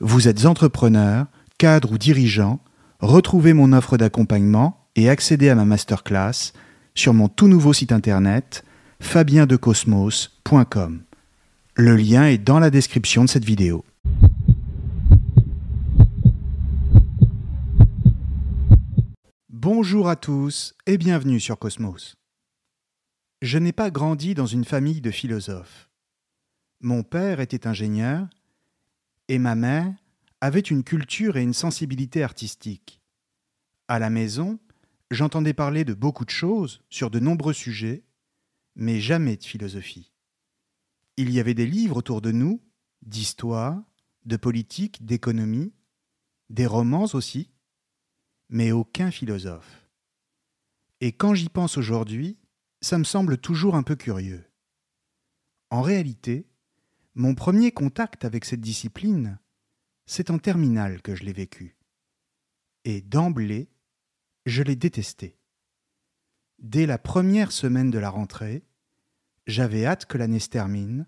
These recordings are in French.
Vous êtes entrepreneur, cadre ou dirigeant, retrouvez mon offre d'accompagnement et accédez à ma masterclass sur mon tout nouveau site internet fabiendecosmos.com. Le lien est dans la description de cette vidéo. Bonjour à tous et bienvenue sur Cosmos. Je n'ai pas grandi dans une famille de philosophes. Mon père était ingénieur et ma mère avait une culture et une sensibilité artistique. À la maison, j'entendais parler de beaucoup de choses, sur de nombreux sujets, mais jamais de philosophie. Il y avait des livres autour de nous, d'histoire, de politique, d'économie, des romans aussi, mais aucun philosophe. Et quand j'y pense aujourd'hui, ça me semble toujours un peu curieux. En réalité, mon premier contact avec cette discipline, c'est en terminale que je l'ai vécu. Et d'emblée, je l'ai détesté. Dès la première semaine de la rentrée, j'avais hâte que l'année se termine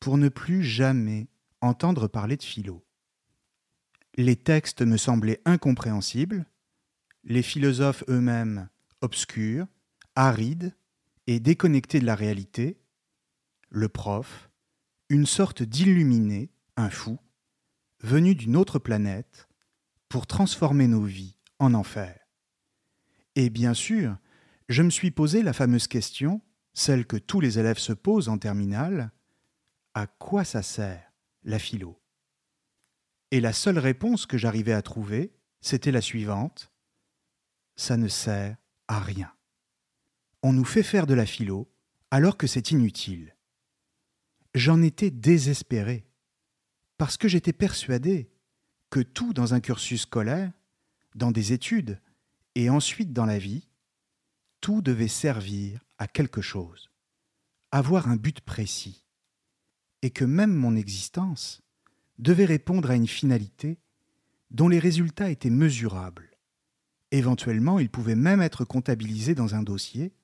pour ne plus jamais entendre parler de philo. Les textes me semblaient incompréhensibles, les philosophes eux-mêmes obscurs, arides et déconnectés de la réalité, le prof, une sorte d'illuminé, un fou, venu d'une autre planète, pour transformer nos vies en enfer. Et bien sûr, je me suis posé la fameuse question, celle que tous les élèves se posent en terminale, à quoi ça sert la philo? Et la seule réponse que j'arrivais à trouver, c'était la suivante, ça ne sert à rien. On nous fait faire de la philo alors que c'est inutile j'en étais désespéré, parce que j'étais persuadé que tout dans un cursus scolaire, dans des études, et ensuite dans la vie, tout devait servir à quelque chose, avoir un but précis, et que même mon existence devait répondre à une finalité dont les résultats étaient mesurables. Éventuellement, ils pouvaient même être comptabilisés dans un dossier,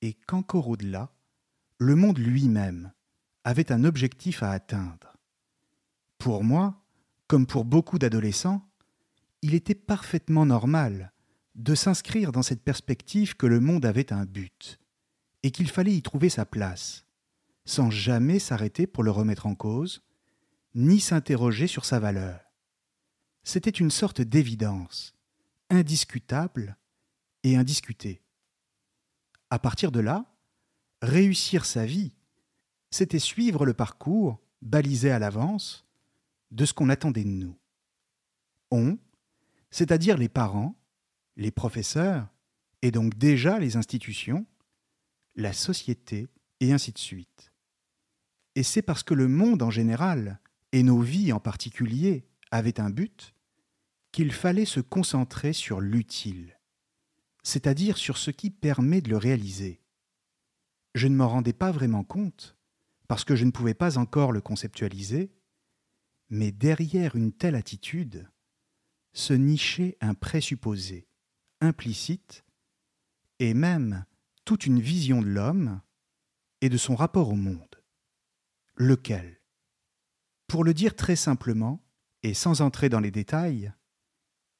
et qu'encore au-delà, le monde lui-même avait un objectif à atteindre. Pour moi, comme pour beaucoup d'adolescents, il était parfaitement normal de s'inscrire dans cette perspective que le monde avait un but, et qu'il fallait y trouver sa place, sans jamais s'arrêter pour le remettre en cause, ni s'interroger sur sa valeur. C'était une sorte d'évidence, indiscutable et indiscutée. À partir de là, réussir sa vie c'était suivre le parcours, balisé à l'avance, de ce qu'on attendait de nous. On, c'est-à-dire les parents, les professeurs, et donc déjà les institutions, la société, et ainsi de suite. Et c'est parce que le monde en général, et nos vies en particulier, avaient un but, qu'il fallait se concentrer sur l'utile, c'est-à-dire sur ce qui permet de le réaliser. Je ne m'en rendais pas vraiment compte, parce que je ne pouvais pas encore le conceptualiser, mais derrière une telle attitude se nichait un présupposé implicite et même toute une vision de l'homme et de son rapport au monde. Lequel? Pour le dire très simplement, et sans entrer dans les détails,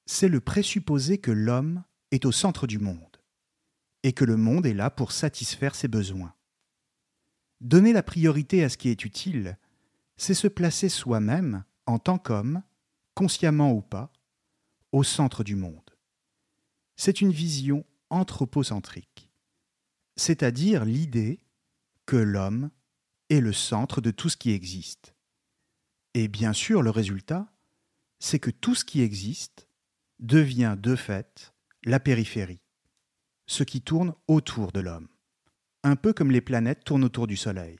c'est le présupposé que l'homme est au centre du monde, et que le monde est là pour satisfaire ses besoins. Donner la priorité à ce qui est utile, c'est se placer soi-même, en tant qu'homme, consciemment ou pas, au centre du monde. C'est une vision anthropocentrique, c'est-à-dire l'idée que l'homme est le centre de tout ce qui existe. Et bien sûr, le résultat, c'est que tout ce qui existe devient de fait la périphérie, ce qui tourne autour de l'homme un peu comme les planètes tournent autour du Soleil.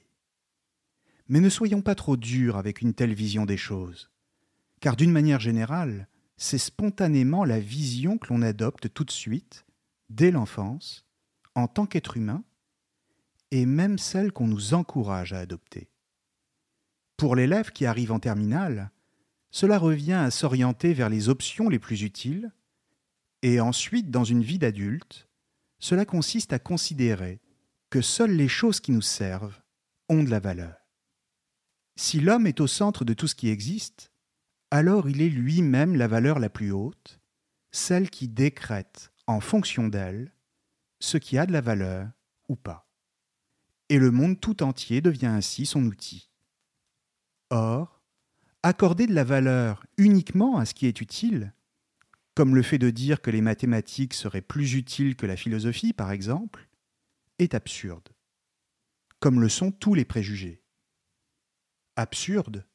Mais ne soyons pas trop durs avec une telle vision des choses, car d'une manière générale, c'est spontanément la vision que l'on adopte tout de suite, dès l'enfance, en tant qu'être humain, et même celle qu'on nous encourage à adopter. Pour l'élève qui arrive en terminale, cela revient à s'orienter vers les options les plus utiles, et ensuite, dans une vie d'adulte, cela consiste à considérer que seules les choses qui nous servent ont de la valeur. Si l'homme est au centre de tout ce qui existe, alors il est lui-même la valeur la plus haute, celle qui décrète, en fonction d'elle, ce qui a de la valeur ou pas. Et le monde tout entier devient ainsi son outil. Or, accorder de la valeur uniquement à ce qui est utile, comme le fait de dire que les mathématiques seraient plus utiles que la philosophie, par exemple, est absurde, comme le sont tous les préjugés. Absurde,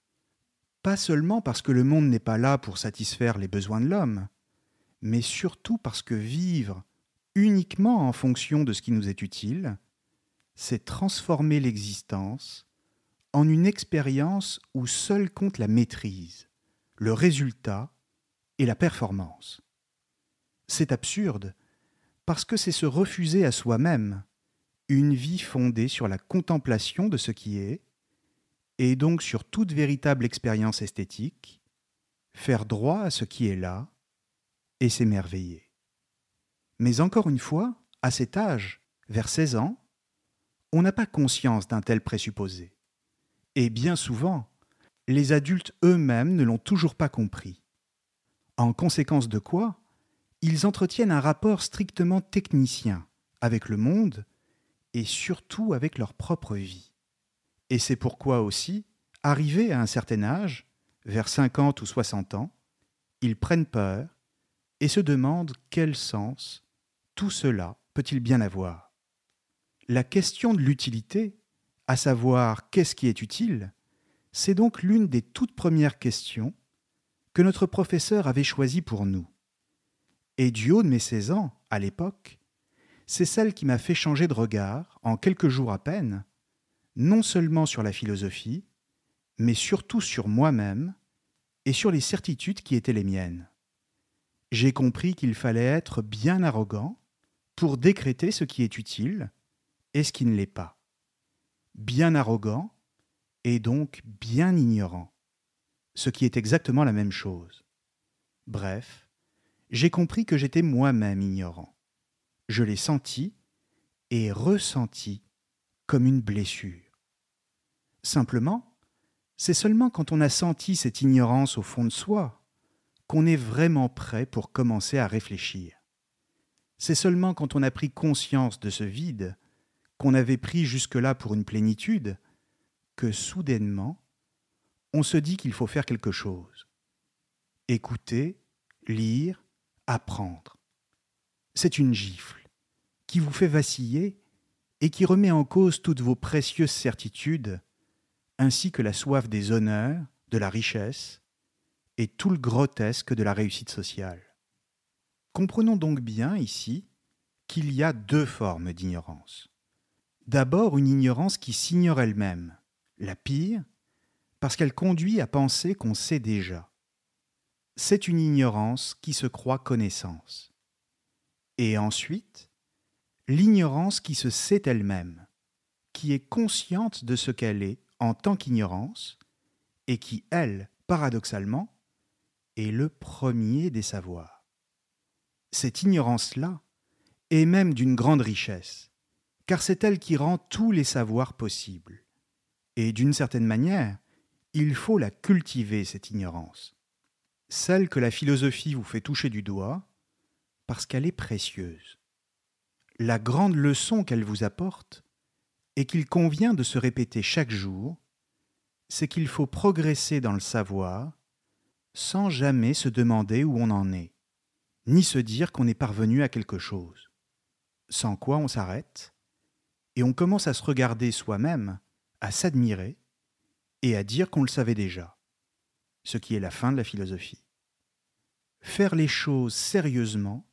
pas seulement parce que le monde n'est pas là pour satisfaire les besoins de l'homme, mais surtout parce que vivre uniquement en fonction de ce qui nous est utile, c'est transformer l'existence en une expérience où seul compte la maîtrise, le résultat et la performance. C'est absurde parce que c'est se refuser à soi-même une vie fondée sur la contemplation de ce qui est, et donc sur toute véritable expérience esthétique, faire droit à ce qui est là et s'émerveiller. Mais encore une fois, à cet âge, vers 16 ans, on n'a pas conscience d'un tel présupposé. Et bien souvent, les adultes eux-mêmes ne l'ont toujours pas compris. En conséquence de quoi, ils entretiennent un rapport strictement technicien avec le monde et surtout avec leur propre vie. Et c'est pourquoi aussi, arrivés à un certain âge, vers 50 ou 60 ans, ils prennent peur et se demandent quel sens tout cela peut-il bien avoir La question de l'utilité, à savoir qu'est-ce qui est utile, c'est donc l'une des toutes premières questions que notre professeur avait choisies pour nous. Et du haut de mes 16 ans, à l'époque, c'est celle qui m'a fait changer de regard, en quelques jours à peine, non seulement sur la philosophie, mais surtout sur moi-même et sur les certitudes qui étaient les miennes. J'ai compris qu'il fallait être bien arrogant pour décréter ce qui est utile et ce qui ne l'est pas. Bien arrogant et donc bien ignorant, ce qui est exactement la même chose. Bref, j'ai compris que j'étais moi-même ignorant. Je l'ai senti et ressenti comme une blessure. Simplement, c'est seulement quand on a senti cette ignorance au fond de soi qu'on est vraiment prêt pour commencer à réfléchir. C'est seulement quand on a pris conscience de ce vide, qu'on avait pris jusque-là pour une plénitude, que soudainement, on se dit qu'il faut faire quelque chose. Écouter, lire, apprendre. C'est une gifle qui vous fait vaciller et qui remet en cause toutes vos précieuses certitudes, ainsi que la soif des honneurs, de la richesse et tout le grotesque de la réussite sociale. Comprenons donc bien ici qu'il y a deux formes d'ignorance. D'abord une ignorance qui s'ignore elle-même, la pire, parce qu'elle conduit à penser qu'on sait déjà. C'est une ignorance qui se croit connaissance. Et ensuite, l'ignorance qui se sait elle-même, qui est consciente de ce qu'elle est en tant qu'ignorance, et qui, elle, paradoxalement, est le premier des savoirs cette ignorance-là est même d'une grande richesse, car c'est elle qui rend tous les savoirs possibles. Et d'une certaine manière, il faut la cultiver, cette ignorance, celle que la philosophie vous fait toucher du doigt, parce qu'elle est précieuse. La grande leçon qu'elle vous apporte, et qu'il convient de se répéter chaque jour, c'est qu'il faut progresser dans le savoir sans jamais se demander où on en est ni se dire qu'on est parvenu à quelque chose. Sans quoi on s'arrête, et on commence à se regarder soi-même, à s'admirer, et à dire qu'on le savait déjà, ce qui est la fin de la philosophie. Faire les choses sérieusement,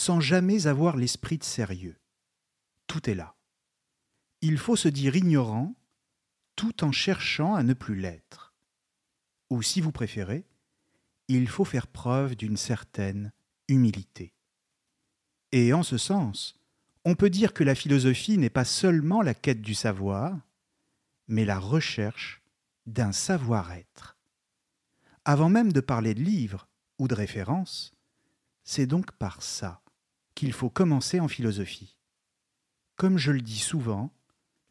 sans jamais avoir l'esprit de sérieux. Tout est là. Il faut se dire ignorant tout en cherchant à ne plus l'être. Ou si vous préférez, il faut faire preuve d'une certaine humilité. Et en ce sens, on peut dire que la philosophie n'est pas seulement la quête du savoir, mais la recherche d'un savoir-être. Avant même de parler de livres ou de références, c'est donc par ça qu'il faut commencer en philosophie. Comme je le dis souvent,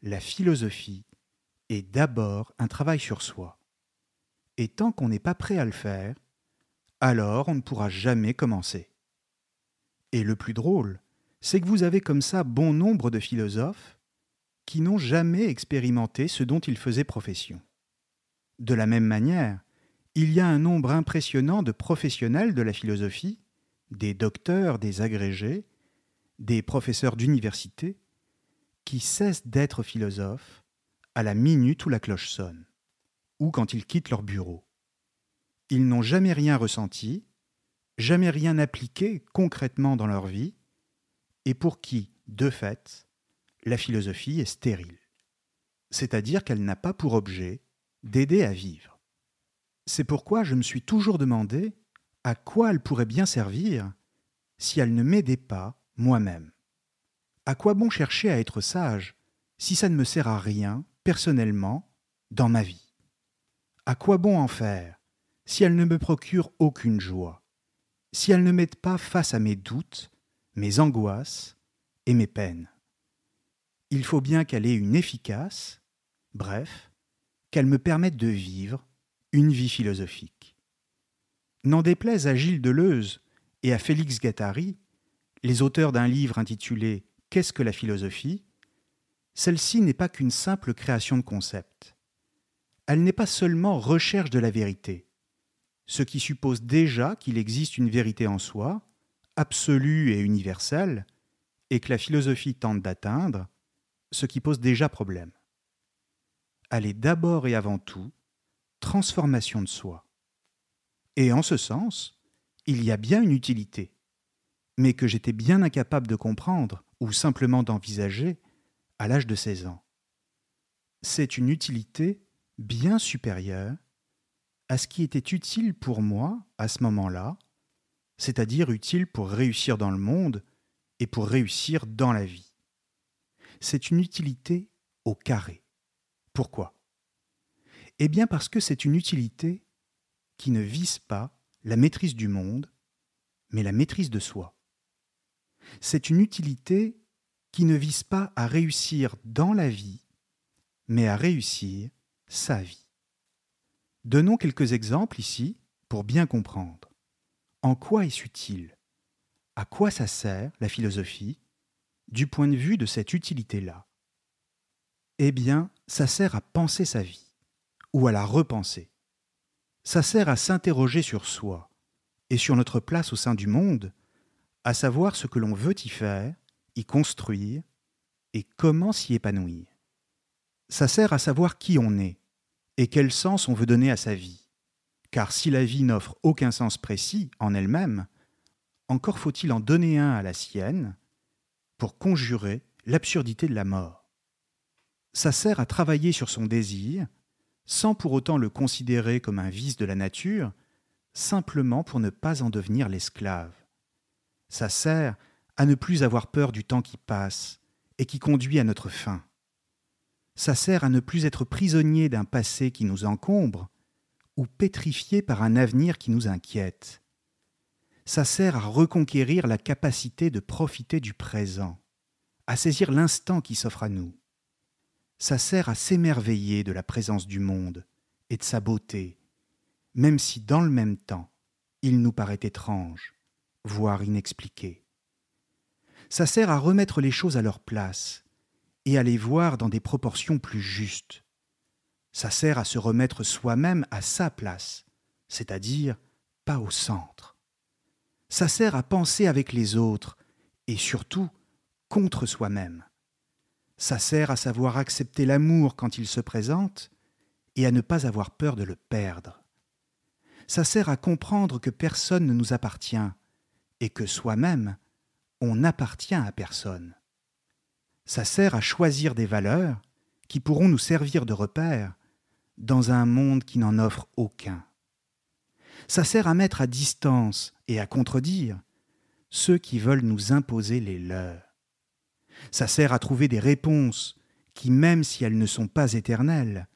la philosophie est d'abord un travail sur soi. Et tant qu'on n'est pas prêt à le faire, alors on ne pourra jamais commencer. Et le plus drôle, c'est que vous avez comme ça bon nombre de philosophes qui n'ont jamais expérimenté ce dont ils faisaient profession. De la même manière, il y a un nombre impressionnant de professionnels de la philosophie, des docteurs, des agrégés, des professeurs d'université, qui cessent d'être philosophes à la minute où la cloche sonne, ou quand ils quittent leur bureau. Ils n'ont jamais rien ressenti, jamais rien appliqué concrètement dans leur vie, et pour qui, de fait, la philosophie est stérile, c'est-à-dire qu'elle n'a pas pour objet d'aider à vivre. C'est pourquoi je me suis toujours demandé à quoi elle pourrait bien servir si elle ne m'aidait pas moi-même? À quoi bon chercher à être sage si ça ne me sert à rien, personnellement, dans ma vie? À quoi bon en faire si elle ne me procure aucune joie, si elle ne m'aide pas face à mes doutes, mes angoisses et mes peines? Il faut bien qu'elle ait une efficace, bref, qu'elle me permette de vivre une vie philosophique. N'en déplaise à Gilles Deleuze et à Félix Gattari, les auteurs d'un livre intitulé Qu'est-ce que la philosophie? Celle-ci n'est pas qu'une simple création de concepts. Elle n'est pas seulement recherche de la vérité, ce qui suppose déjà qu'il existe une vérité en soi, absolue et universelle, et que la philosophie tente d'atteindre, ce qui pose déjà problème. Elle est d'abord et avant tout transformation de soi. Et en ce sens, il y a bien une utilité, mais que j'étais bien incapable de comprendre ou simplement d'envisager à l'âge de 16 ans. C'est une utilité bien supérieure à ce qui était utile pour moi à ce moment-là, c'est-à-dire utile pour réussir dans le monde et pour réussir dans la vie. C'est une utilité au carré. Pourquoi? Eh bien parce que c'est une utilité qui ne vise pas la maîtrise du monde, mais la maîtrise de soi. C'est une utilité qui ne vise pas à réussir dans la vie, mais à réussir sa vie. Donnons quelques exemples ici pour bien comprendre. En quoi est-ce utile? À quoi ça sert la philosophie du point de vue de cette utilité-là? Eh bien, ça sert à penser sa vie, ou à la repenser. Ça sert à s'interroger sur soi et sur notre place au sein du monde, à savoir ce que l'on veut y faire, y construire et comment s'y épanouir. Ça sert à savoir qui on est et quel sens on veut donner à sa vie. Car si la vie n'offre aucun sens précis en elle-même, encore faut-il en donner un à la sienne pour conjurer l'absurdité de la mort. Ça sert à travailler sur son désir, sans pour autant le considérer comme un vice de la nature, simplement pour ne pas en devenir l'esclave. Ça sert à ne plus avoir peur du temps qui passe et qui conduit à notre fin. Ça sert à ne plus être prisonnier d'un passé qui nous encombre ou pétrifié par un avenir qui nous inquiète. Ça sert à reconquérir la capacité de profiter du présent, à saisir l'instant qui s'offre à nous ça sert à s'émerveiller de la présence du monde et de sa beauté, même si dans le même temps il nous paraît étrange, voire inexpliqué. Ça sert à remettre les choses à leur place et à les voir dans des proportions plus justes. Ça sert à se remettre soi-même à sa place, c'est-à-dire pas au centre. Ça sert à penser avec les autres et surtout contre soi-même. Ça sert à savoir accepter l'amour quand il se présente et à ne pas avoir peur de le perdre. Ça sert à comprendre que personne ne nous appartient et que soi-même, on n'appartient à personne. Ça sert à choisir des valeurs qui pourront nous servir de repères dans un monde qui n'en offre aucun. Ça sert à mettre à distance et à contredire ceux qui veulent nous imposer les leurs. Ça sert à trouver des réponses qui, même si elles ne sont pas éternelles,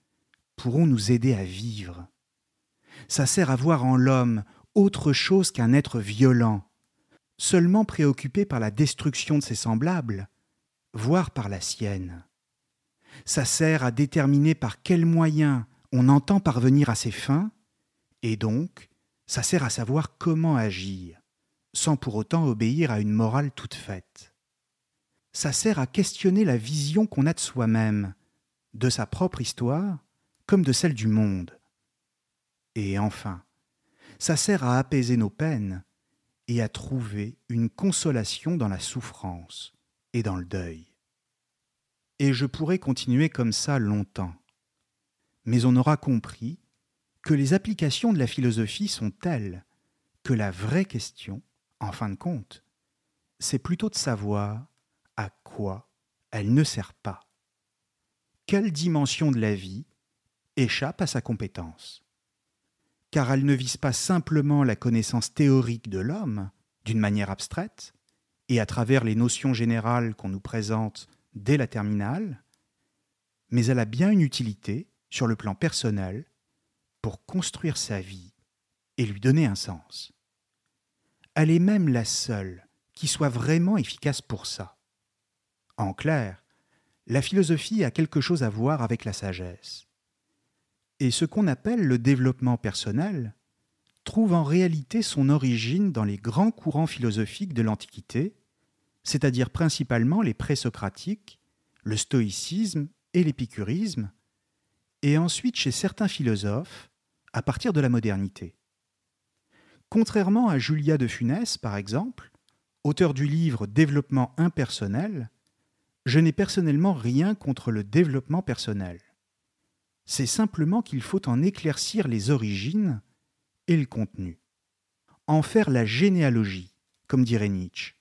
pourront nous aider à vivre. Ça sert à voir en l'homme autre chose qu'un être violent, seulement préoccupé par la destruction de ses semblables, voire par la sienne. Ça sert à déterminer par quels moyens on entend parvenir à ses fins Et donc, ça sert à savoir comment agir, sans pour autant obéir à une morale toute faite. Ça sert à questionner la vision qu'on a de soi-même, de sa propre histoire, comme de celle du monde. Et enfin, ça sert à apaiser nos peines et à trouver une consolation dans la souffrance et dans le deuil. Et je pourrais continuer comme ça longtemps. Mais on aura compris que les applications de la philosophie sont telles que la vraie question, en fin de compte, c'est plutôt de savoir à quoi elle ne sert pas. Quelle dimension de la vie échappe à sa compétence? Car elle ne vise pas simplement la connaissance théorique de l'homme, d'une manière abstraite, et à travers les notions générales qu'on nous présente dès la terminale, mais elle a bien une utilité sur le plan personnel pour construire sa vie et lui donner un sens. Elle est même la seule qui soit vraiment efficace pour ça. En clair, la philosophie a quelque chose à voir avec la sagesse. Et ce qu'on appelle le développement personnel trouve en réalité son origine dans les grands courants philosophiques de l'Antiquité, c'est-à-dire principalement les présocratiques, le stoïcisme et l'épicurisme, et ensuite chez certains philosophes à partir de la modernité. Contrairement à Julia de Funès, par exemple, auteur du livre Développement impersonnel, je n'ai personnellement rien contre le développement personnel. C'est simplement qu'il faut en éclaircir les origines et le contenu. En faire la généalogie, comme dirait Nietzsche,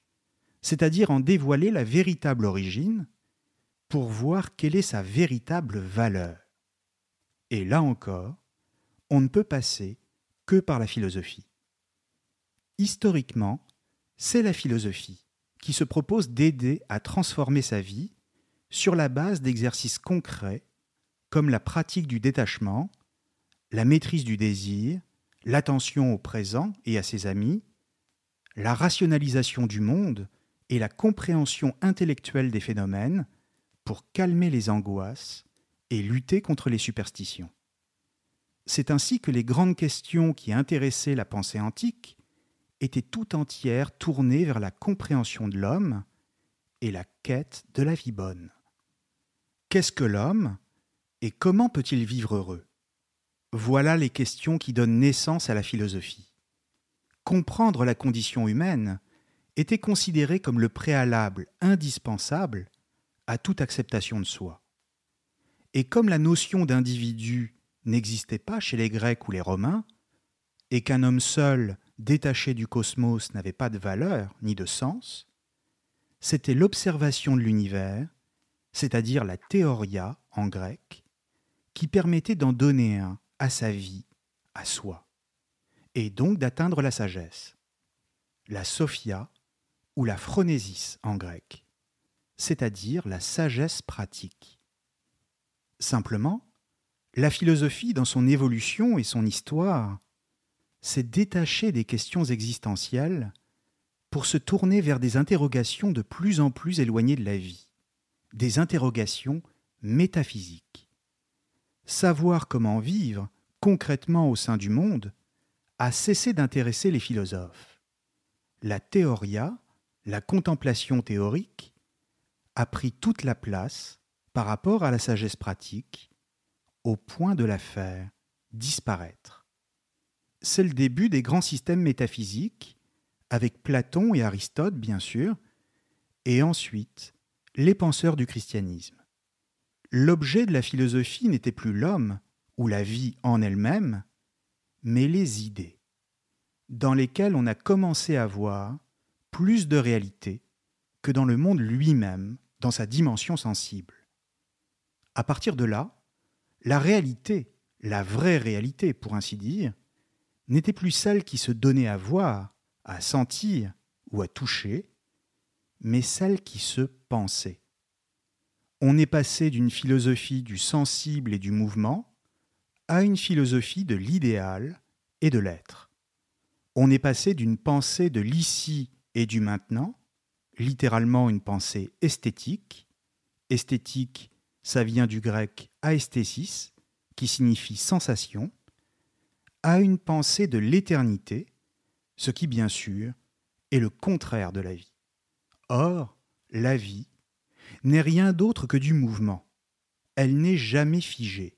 c'est-à-dire en dévoiler la véritable origine pour voir quelle est sa véritable valeur. Et là encore, on ne peut passer que par la philosophie. Historiquement, c'est la philosophie qui se propose d'aider à transformer sa vie sur la base d'exercices concrets comme la pratique du détachement, la maîtrise du désir, l'attention au présent et à ses amis, la rationalisation du monde et la compréhension intellectuelle des phénomènes pour calmer les angoisses et lutter contre les superstitions. C'est ainsi que les grandes questions qui intéressaient la pensée antique étaient tout entières tournées vers la compréhension de l'homme et la quête de la vie bonne. Qu'est-ce que l'homme et comment peut-il vivre heureux? Voilà les questions qui donnent naissance à la philosophie. Comprendre la condition humaine était considéré comme le préalable indispensable à toute acceptation de soi. Et comme la notion d'individu n'existait pas chez les Grecs ou les Romains, et qu'un homme seul, détaché du cosmos, n'avait pas de valeur ni de sens, c'était l'observation de l'univers, c'est-à-dire la théoria en grec, qui permettait d'en donner un à sa vie, à soi, et donc d'atteindre la sagesse. La sophia ou la phronésis en grec, c'est-à-dire la sagesse pratique. Simplement, la philosophie, dans son évolution et son histoire, s'est détachée des questions existentielles pour se tourner vers des interrogations de plus en plus éloignées de la vie, des interrogations métaphysiques savoir comment vivre concrètement au sein du monde a cessé d'intéresser les philosophes. La théoria, la contemplation théorique, a pris toute la place par rapport à la sagesse pratique, au point de la faire disparaître. C'est le début des grands systèmes métaphysiques, avec Platon et Aristote bien sûr, et ensuite les penseurs du christianisme l'objet de la philosophie n'était plus l'homme ou la vie en elle-même, mais les idées, dans lesquelles on a commencé à voir plus de réalité que dans le monde lui-même, dans sa dimension sensible. À partir de là, la réalité, la vraie réalité pour ainsi dire, n'était plus celle qui se donnait à voir, à sentir ou à toucher, mais celle qui se pensait on est passé d'une philosophie du sensible et du mouvement à une philosophie de l'idéal et de l'être. On est passé d'une pensée de l'ici et du maintenant, littéralement une pensée esthétique. Esthétique, ça vient du grec aesthésis, qui signifie sensation, a une pensée de l'éternité, ce qui bien sûr est le contraire de la vie. Or, la vie n'est rien d'autre que du mouvement. Elle n'est jamais figée.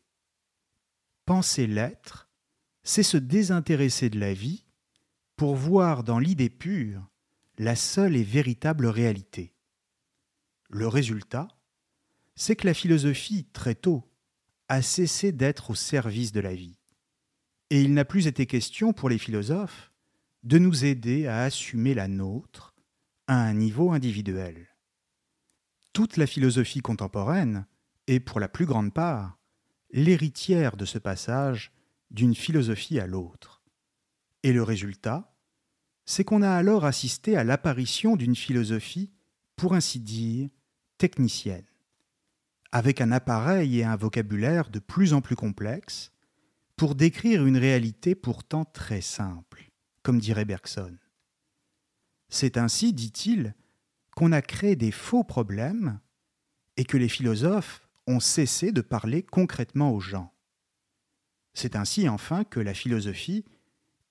Penser l'être, c'est se désintéresser de la vie pour voir dans l'idée pure la seule et véritable réalité. Le résultat, c'est que la philosophie, très tôt, a cessé d'être au service de la vie. Et il n'a plus été question pour les philosophes de nous aider à assumer la nôtre à un niveau individuel. Toute la philosophie contemporaine est, pour la plus grande part, l'héritière de ce passage d'une philosophie à l'autre. Et le résultat, c'est qu'on a alors assisté à l'apparition d'une philosophie, pour ainsi dire, technicienne, avec un appareil et un vocabulaire de plus en plus complexes, pour décrire une réalité pourtant très simple, comme dirait Bergson. C'est ainsi, dit-il, qu'on a créé des faux problèmes et que les philosophes ont cessé de parler concrètement aux gens. C'est ainsi enfin que la philosophie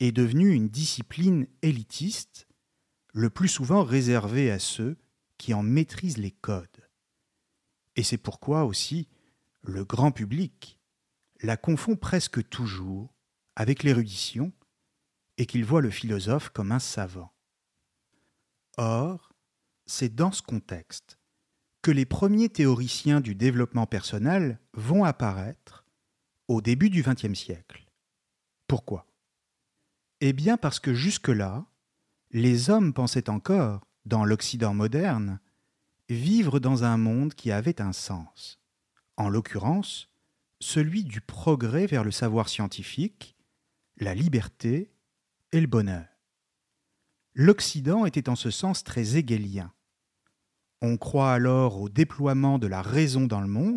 est devenue une discipline élitiste, le plus souvent réservée à ceux qui en maîtrisent les codes. Et c'est pourquoi aussi le grand public la confond presque toujours avec l'érudition et qu'il voit le philosophe comme un savant. Or, c'est dans ce contexte que les premiers théoriciens du développement personnel vont apparaître au début du XXe siècle. Pourquoi? Eh bien parce que jusque-là, les hommes pensaient encore, dans l'Occident moderne, vivre dans un monde qui avait un sens, en l'occurrence celui du progrès vers le savoir scientifique, la liberté et le bonheur. L'Occident était en ce sens très hégélien. On croit alors au déploiement de la raison dans le monde.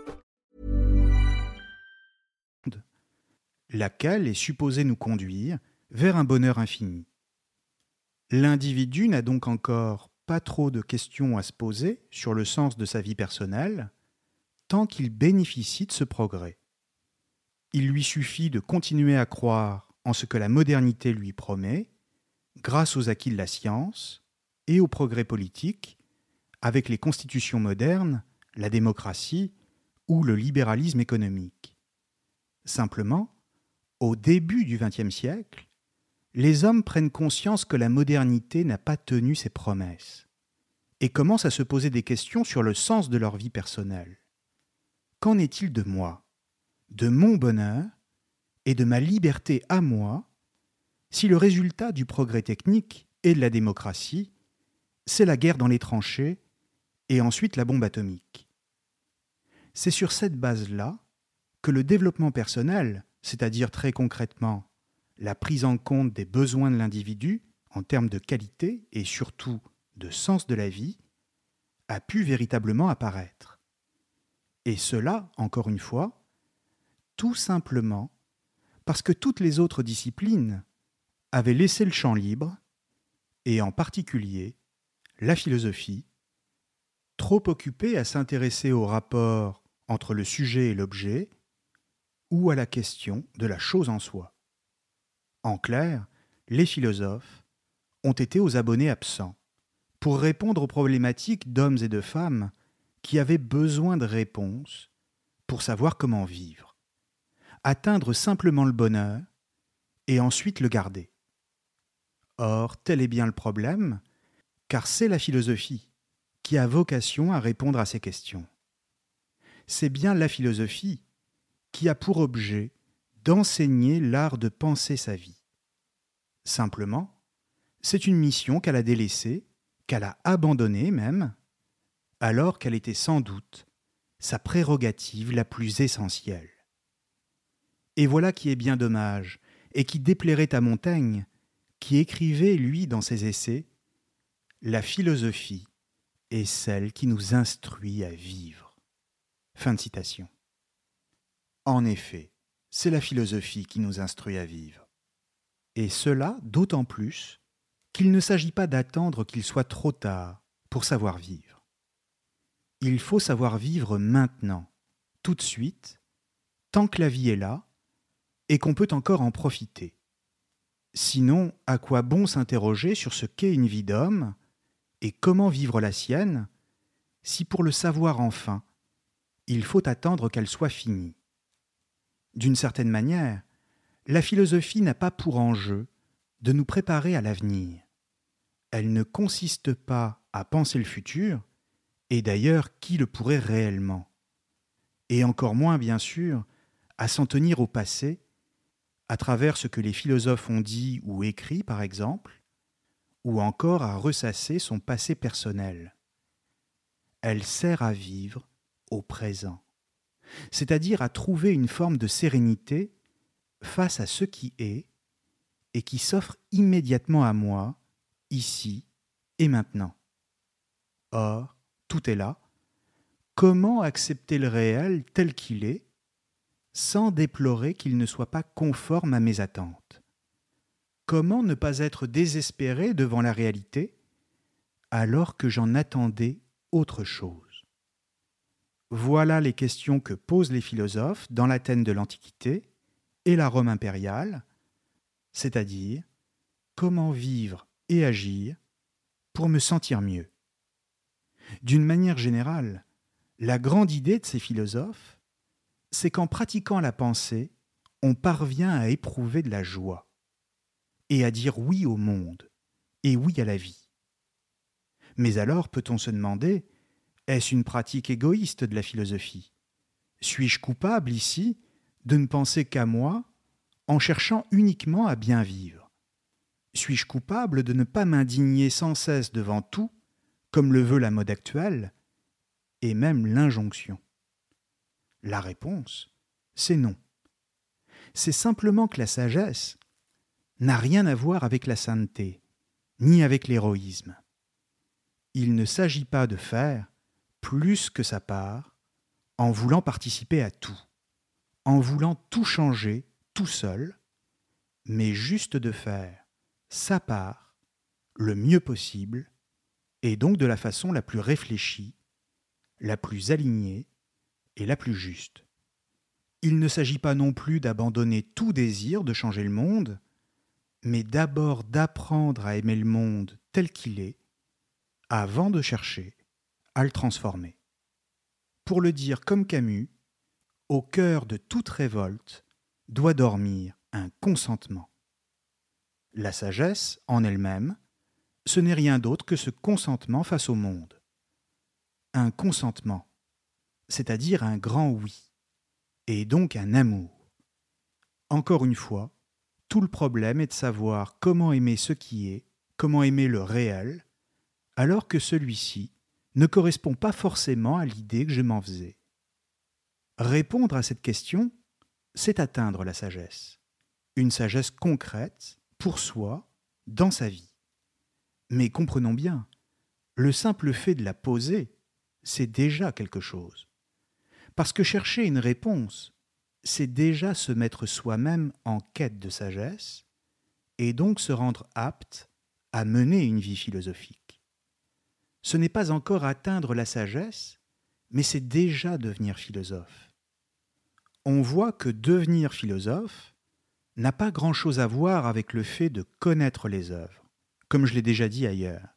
laquelle est supposée nous conduire vers un bonheur infini. L'individu n'a donc encore pas trop de questions à se poser sur le sens de sa vie personnelle tant qu'il bénéficie de ce progrès. Il lui suffit de continuer à croire en ce que la modernité lui promet, grâce aux acquis de la science et au progrès politique, avec les constitutions modernes, la démocratie ou le libéralisme économique. Simplement, au début du XXe siècle, les hommes prennent conscience que la modernité n'a pas tenu ses promesses et commencent à se poser des questions sur le sens de leur vie personnelle. Qu'en est-il de moi, de mon bonheur et de ma liberté à moi si le résultat du progrès technique et de la démocratie, c'est la guerre dans les tranchées et ensuite la bombe atomique? C'est sur cette base-là que le développement personnel, c'est-à-dire très concrètement la prise en compte des besoins de l'individu en termes de qualité et surtout de sens de la vie, a pu véritablement apparaître. Et cela, encore une fois, tout simplement parce que toutes les autres disciplines avaient laissé le champ libre, et en particulier la philosophie, trop occupée à s'intéresser au rapport entre le sujet et l'objet, ou à la question de la chose en soi. En clair, les philosophes ont été aux abonnés absents pour répondre aux problématiques d'hommes et de femmes qui avaient besoin de réponses pour savoir comment vivre, atteindre simplement le bonheur et ensuite le garder. Or, tel est bien le problème, car c'est la philosophie qui a vocation à répondre à ces questions. C'est bien la philosophie qui a pour objet d'enseigner l'art de penser sa vie. Simplement, c'est une mission qu'elle a délaissée, qu'elle a abandonnée même, alors qu'elle était sans doute sa prérogative la plus essentielle. Et voilà qui est bien dommage, et qui déplairait à Montaigne, qui écrivait, lui, dans ses essais, La philosophie est celle qui nous instruit à vivre. Fin de citation. En effet, c'est la philosophie qui nous instruit à vivre. Et cela d'autant plus qu'il ne s'agit pas d'attendre qu'il soit trop tard pour savoir vivre. Il faut savoir vivre maintenant, tout de suite, tant que la vie est là, et qu'on peut encore en profiter. Sinon, à quoi bon s'interroger sur ce qu'est une vie d'homme et comment vivre la sienne si pour le savoir enfin, il faut attendre qu'elle soit finie? D'une certaine manière, la philosophie n'a pas pour enjeu de nous préparer à l'avenir. Elle ne consiste pas à penser le futur, et d'ailleurs qui le pourrait réellement? Et encore moins, bien sûr, à s'en tenir au passé, à travers ce que les philosophes ont dit ou écrit, par exemple, ou encore à ressasser son passé personnel. Elle sert à vivre au présent, c'est-à-dire à trouver une forme de sérénité face à ce qui est et qui s'offre immédiatement à moi, ici et maintenant. Or, tout est là. Comment accepter le réel tel qu'il est sans déplorer qu'il ne soit pas conforme à mes attentes? Comment ne pas être désespéré devant la réalité alors que j'en attendais autre chose? Voilà les questions que posent les philosophes dans l'Athènes de l'Antiquité et la Rome impériale, c'est-à-dire comment vivre et agir pour me sentir mieux. D'une manière générale, la grande idée de ces philosophes, c'est qu'en pratiquant la pensée, on parvient à éprouver de la joie et à dire oui au monde et oui à la vie. Mais alors peut-on se demander, est-ce une pratique égoïste de la philosophie? Suis-je coupable ici de ne penser qu'à moi en cherchant uniquement à bien vivre? Suis-je coupable de ne pas m'indigner sans cesse devant tout, comme le veut la mode actuelle, et même l'injonction? La réponse, c'est non. C'est simplement que la sagesse n'a rien à voir avec la sainteté, ni avec l'héroïsme. Il ne s'agit pas de faire plus que sa part en voulant participer à tout en voulant tout changer tout seul, mais juste de faire sa part le mieux possible, et donc de la façon la plus réfléchie, la plus alignée et la plus juste. Il ne s'agit pas non plus d'abandonner tout désir de changer le monde, mais d'abord d'apprendre à aimer le monde tel qu'il est, avant de chercher à le transformer. Pour le dire comme Camus, au cœur de toute révolte doit dormir un consentement. La sagesse, en elle-même, ce n'est rien d'autre que ce consentement face au monde. Un consentement, c'est-à-dire un grand oui, et donc un amour. Encore une fois, tout le problème est de savoir comment aimer ce qui est, comment aimer le réel, alors que celui-ci ne correspond pas forcément à l'idée que je m'en faisais. Répondre à cette question, c'est atteindre la sagesse, une sagesse concrète, pour soi, dans sa vie. Mais comprenons bien, le simple fait de la poser, c'est déjà quelque chose. Parce que chercher une réponse, c'est déjà se mettre soi-même en quête de sagesse, et donc se rendre apte à mener une vie philosophique. Ce n'est pas encore atteindre la sagesse, mais c'est déjà devenir philosophe on voit que devenir philosophe n'a pas grand-chose à voir avec le fait de connaître les œuvres, comme je l'ai déjà dit ailleurs.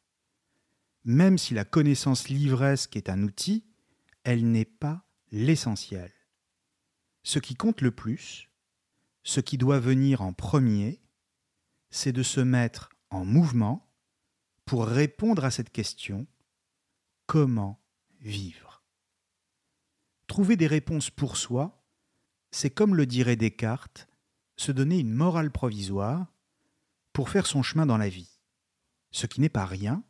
Même si la connaissance livresque est un outil, elle n'est pas l'essentiel. Ce qui compte le plus, ce qui doit venir en premier, c'est de se mettre en mouvement pour répondre à cette question comment vivre Trouver des réponses pour soi c'est comme le dirait Descartes, se donner une morale provisoire pour faire son chemin dans la vie. Ce qui n'est pas rien,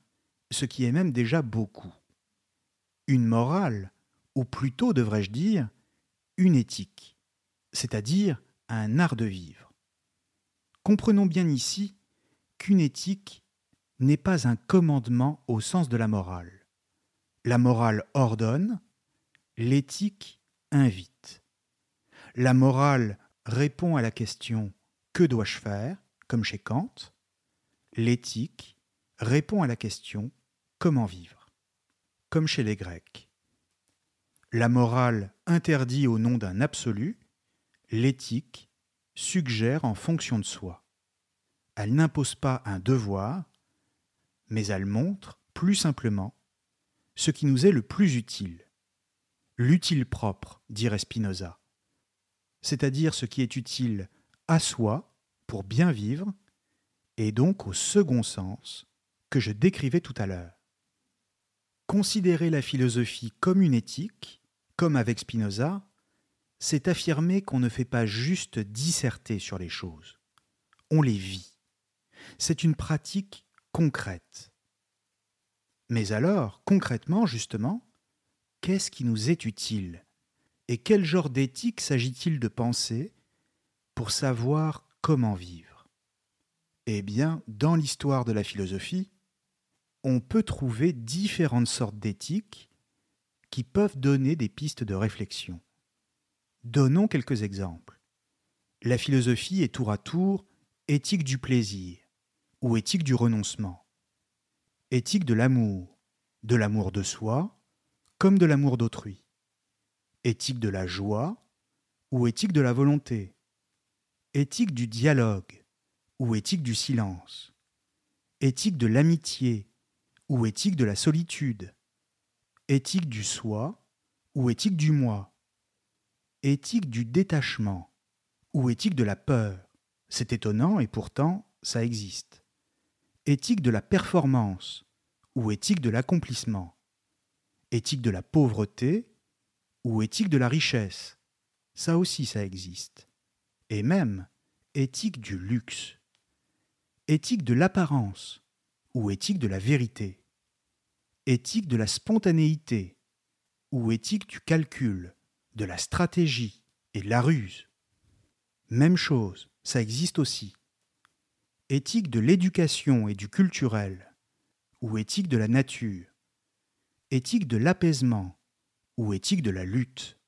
ce qui est même déjà beaucoup. Une morale, ou plutôt devrais-je dire, une éthique, c'est-à-dire un art de vivre. Comprenons bien ici qu'une éthique n'est pas un commandement au sens de la morale. La morale ordonne, l'éthique invite. La morale répond à la question que dois-je faire, comme chez Kant? L'éthique répond à la question comment vivre, comme chez les Grecs. La morale interdit au nom d'un absolu, l'éthique suggère en fonction de soi. Elle n'impose pas un devoir, mais elle montre, plus simplement, ce qui nous est le plus utile. L'utile propre, dirait Spinoza, c'est-à-dire ce qui est utile à soi pour bien vivre, et donc au second sens que je décrivais tout à l'heure. Considérer la philosophie comme une éthique, comme avec Spinoza, c'est affirmer qu'on ne fait pas juste disserter sur les choses, on les vit. C'est une pratique concrète. Mais alors, concrètement, justement, qu'est-ce qui nous est utile Et quel genre d'éthique s'agit-il de penser pour savoir comment vivre? Eh bien, dans l'histoire de la philosophie, on peut trouver différentes sortes d'éthiques qui peuvent donner des pistes de réflexion. Donnons quelques exemples. La philosophie est tour à tour éthique du plaisir ou éthique du renoncement, éthique de l'amour, de l'amour de soi comme de l'amour d'autrui, éthique de la joie ou éthique de la volonté, éthique du dialogue ou éthique du silence, éthique de l'amitié ou éthique de la solitude, éthique du soi ou éthique du moi, éthique du détachement ou éthique de la peur. C'est étonnant et pourtant ça existe. Éthique de la performance ou éthique de l'accomplissement, éthique de la pauvreté ou éthique de la richesse? Ça aussi ça existe. Et même éthique du luxe, éthique de l'apparence ou éthique de la vérité, éthique de la spontanéité ou éthique du calcul, de la stratégie et de la ruse. Même chose, ça existe aussi. Éthique de l'éducation et du culturel ou éthique de la nature, éthique de l'apaisement ou éthique de la lutte,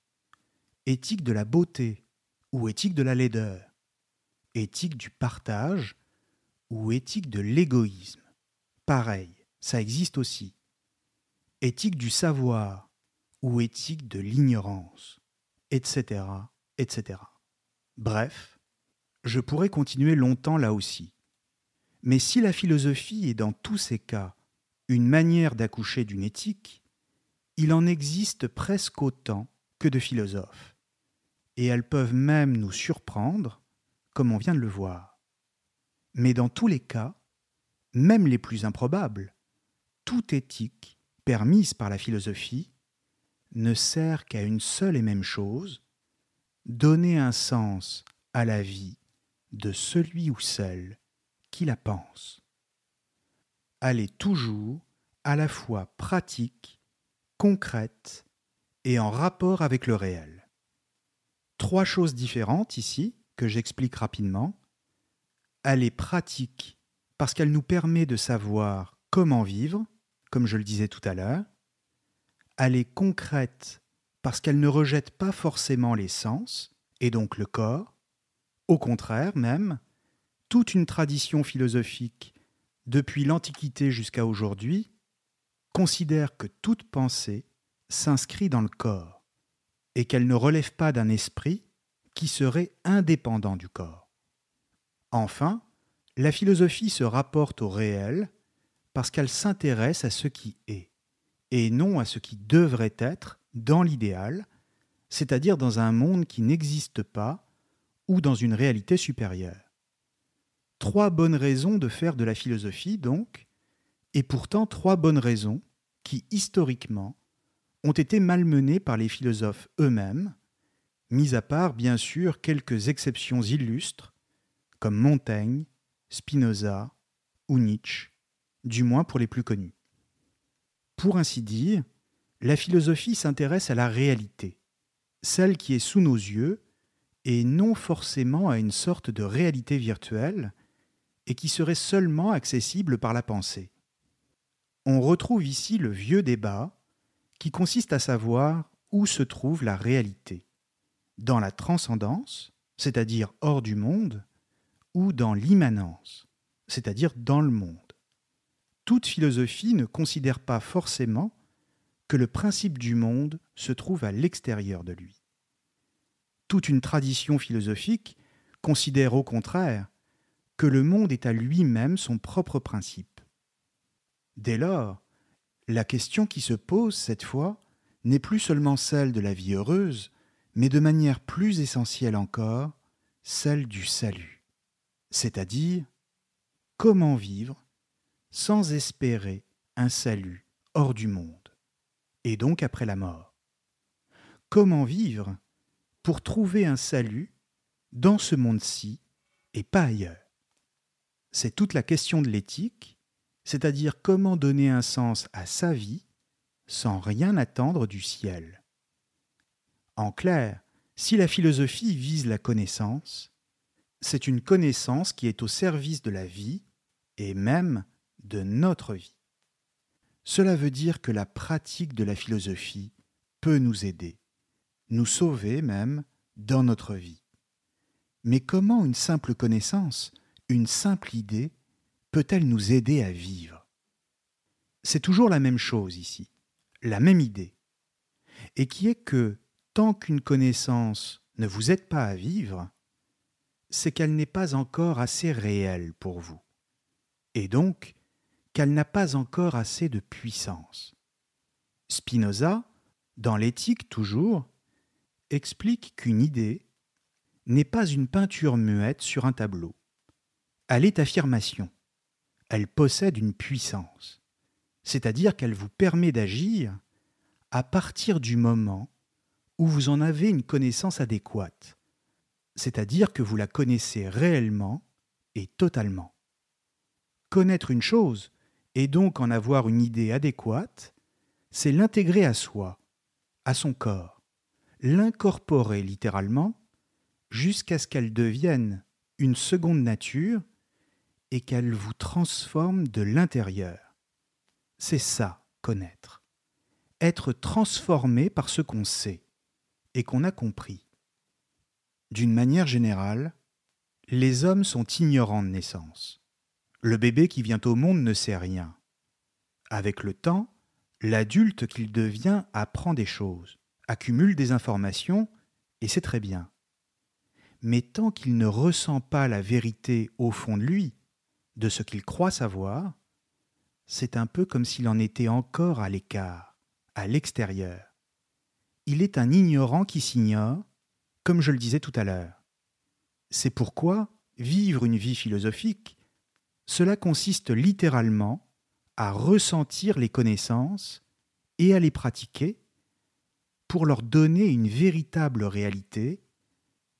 éthique de la beauté ou éthique de la laideur, éthique du partage ou éthique de l'égoïsme. Pareil, ça existe aussi. Éthique du savoir ou éthique de l'ignorance, etc., etc. Bref, je pourrais continuer longtemps là aussi. Mais si la philosophie est dans tous ces cas une manière d'accoucher d'une éthique, il en existe presque autant que de philosophes, et elles peuvent même nous surprendre, comme on vient de le voir. Mais dans tous les cas, même les plus improbables, toute éthique permise par la philosophie ne sert qu'à une seule et même chose, donner un sens à la vie de celui ou celle la pense. Elle est toujours à la fois pratique, concrète et en rapport avec le réel. Trois choses différentes ici que j'explique rapidement. Elle est pratique parce qu'elle nous permet de savoir comment vivre, comme je le disais tout à l'heure. Elle est concrète parce qu'elle ne rejette pas forcément les sens, et donc le corps. Au contraire même, toute une tradition philosophique, depuis l'Antiquité jusqu'à aujourd'hui, considère que toute pensée s'inscrit dans le corps, et qu'elle ne relève pas d'un esprit qui serait indépendant du corps. Enfin, la philosophie se rapporte au réel parce qu'elle s'intéresse à ce qui est, et non à ce qui devrait être dans l'idéal, c'est-à-dire dans un monde qui n'existe pas ou dans une réalité supérieure. Trois bonnes raisons de faire de la philosophie, donc, et pourtant trois bonnes raisons qui, historiquement, ont été malmenées par les philosophes eux-mêmes, mis à part bien sûr quelques exceptions illustres, comme Montaigne, Spinoza ou Nietzsche, du moins pour les plus connus. Pour ainsi dire, la philosophie s'intéresse à la réalité, celle qui est sous nos yeux et non forcément à une sorte de réalité virtuelle, et qui serait seulement accessible par la pensée. On retrouve ici le vieux débat qui consiste à savoir où se trouve la réalité, dans la transcendance, c'est-à-dire hors du monde, ou dans l'immanence, c'est-à-dire dans le monde. Toute philosophie ne considère pas forcément que le principe du monde se trouve à l'extérieur de lui. Toute une tradition philosophique considère au contraire que le monde est à lui-même son propre principe. Dès lors, la question qui se pose cette fois n'est plus seulement celle de la vie heureuse, mais de manière plus essentielle encore, celle du salut, c'est-à-dire comment vivre sans espérer un salut hors du monde, et donc après la mort? Comment vivre pour trouver un salut dans ce monde-ci et pas ailleurs? C'est toute la question de l'éthique, c'est-à-dire comment donner un sens à sa vie sans rien attendre du ciel. En clair, si la philosophie vise la connaissance, c'est une connaissance qui est au service de la vie et même de notre vie. Cela veut dire que la pratique de la philosophie peut nous aider, nous sauver même dans notre vie. Mais comment une simple connaissance, une simple idée, peut-elle nous aider à vivre? C'est toujours la même chose ici la même idée, et qui est que tant qu'une connaissance ne vous aide pas à vivre, c'est qu'elle n'est pas encore assez réelle pour vous, et donc qu'elle n'a pas encore assez de puissance. Spinoza, dans l'éthique toujours, explique qu'une idée n'est pas une peinture muette sur un tableau. Elle est affirmation. Elle possède une puissance c'est-à-dire qu'elle vous permet d'agir à partir du moment où vous en avez une connaissance adéquate, c'est-à-dire que vous la connaissez réellement et totalement. Connaître une chose, et donc en avoir une idée adéquate, c'est l'intégrer à soi, à son corps, l'incorporer littéralement jusqu'à ce qu'elle devienne une seconde nature et qu'elle vous transforme de l'intérieur. C'est ça, connaître. Être transformé par ce qu'on sait et qu'on a compris. D'une manière générale, les hommes sont ignorants de naissance. Le bébé qui vient au monde ne sait rien. Avec le temps, l'adulte qu'il devient apprend des choses, accumule des informations, et c'est très bien. Mais tant qu'il ne ressent pas la vérité au fond de lui, de ce qu'il croit savoir, c'est un peu comme s'il en était encore à l'écart, à l'extérieur. Il est un ignorant qui s'ignore, comme je le disais tout à l'heure. C'est pourquoi vivre une vie philosophique, cela consiste littéralement à ressentir les connaissances et à les pratiquer pour leur donner une véritable réalité,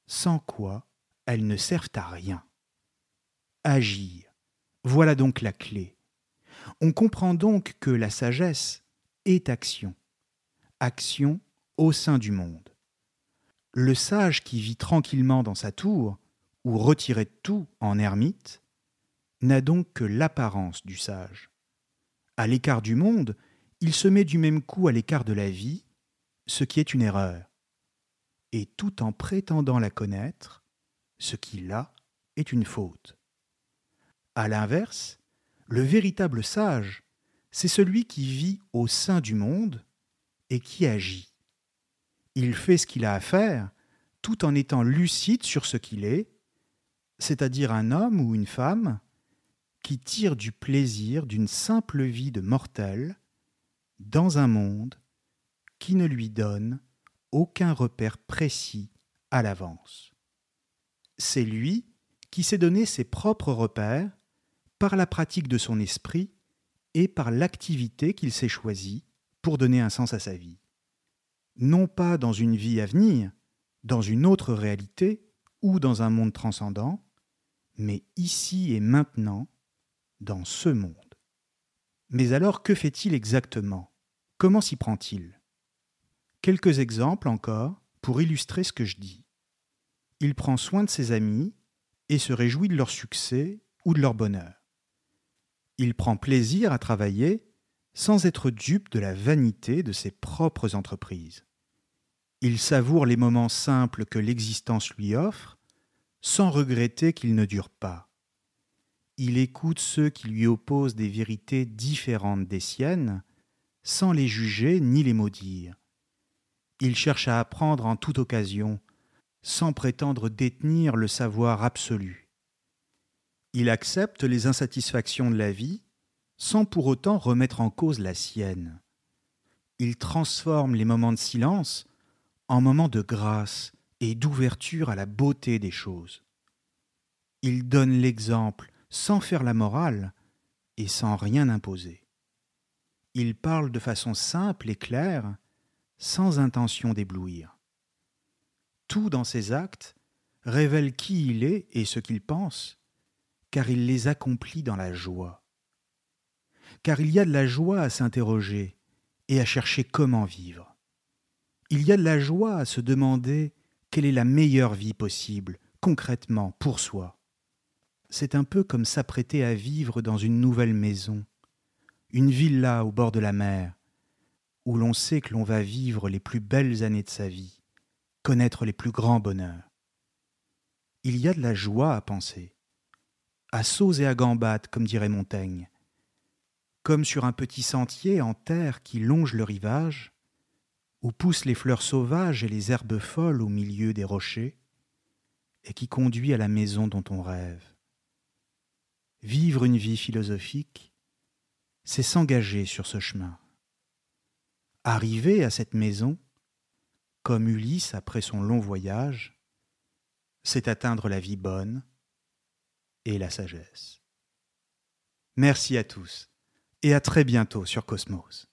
sans quoi elles ne servent à rien. Agir, voilà donc la clé. On comprend donc que la sagesse est action, action au sein du monde. Le sage qui vit tranquillement dans sa tour, ou retiré tout en ermite, n'a donc que l'apparence du sage. À l'écart du monde, il se met du même coup à l'écart de la vie, ce qui est une erreur. Et tout en prétendant la connaître, ce qui là est une faute. À l'inverse, le véritable sage, c'est celui qui vit au sein du monde et qui agit. Il fait ce qu'il a à faire tout en étant lucide sur ce qu'il est, c'est-à-dire un homme ou une femme qui tire du plaisir d'une simple vie de mortel dans un monde qui ne lui donne aucun repère précis à l'avance. C'est lui qui s'est donné ses propres repères par la pratique de son esprit et par l'activité qu'il s'est choisie pour donner un sens à sa vie. Non pas dans une vie à venir, dans une autre réalité ou dans un monde transcendant, mais ici et maintenant, dans ce monde. Mais alors que fait-il exactement? Comment s'y prend-il? Quelques exemples encore pour illustrer ce que je dis. il prend soin de ses amis et se réjouit de leur succès ou de leur bonheur. Il prend plaisir à travailler sans être dupe de la vanité de ses propres entreprises. Il savoure les moments simples que l'existence lui offre sans regretter qu'ils ne durent pas. Il écoute ceux qui lui opposent des vérités différentes des siennes sans les juger ni les maudire. Il cherche à apprendre en toute occasion sans prétendre détenir le savoir absolu. Il accepte les insatisfactions de la vie sans pour autant remettre en cause la sienne. Il transforme les moments de silence en moments de grâce et d'ouverture à la beauté des choses. Il donne l'exemple sans faire la morale et sans rien imposer. Il parle de façon simple et claire, sans intention d'éblouir. Tout dans ses actes révèle qui il est et ce qu'il pense, car il les accomplit dans la joie. Car il y a de la joie à s'interroger et à chercher comment vivre. Il y a de la joie à se demander quelle est la meilleure vie possible, concrètement, pour soi. C'est un peu comme s'apprêter à vivre dans une nouvelle maison, une villa au bord de la mer, où l'on sait que l'on va vivre les plus belles années de sa vie, connaître les plus grands bonheurs. Il y a de la joie à penser, à sauts et à gambades, comme dirait Montaigne, comme sur un petit sentier en terre qui longe le rivage, où poussent les fleurs sauvages et les herbes folles au milieu des rochers, et qui conduit à la maison dont on rêve. Vivre une vie philosophique, c'est s'engager sur ce chemin. Arriver à cette maison, comme Ulysse après son long voyage, c'est atteindre la vie bonne et la sagesse. Merci à tous et à très bientôt sur Cosmos.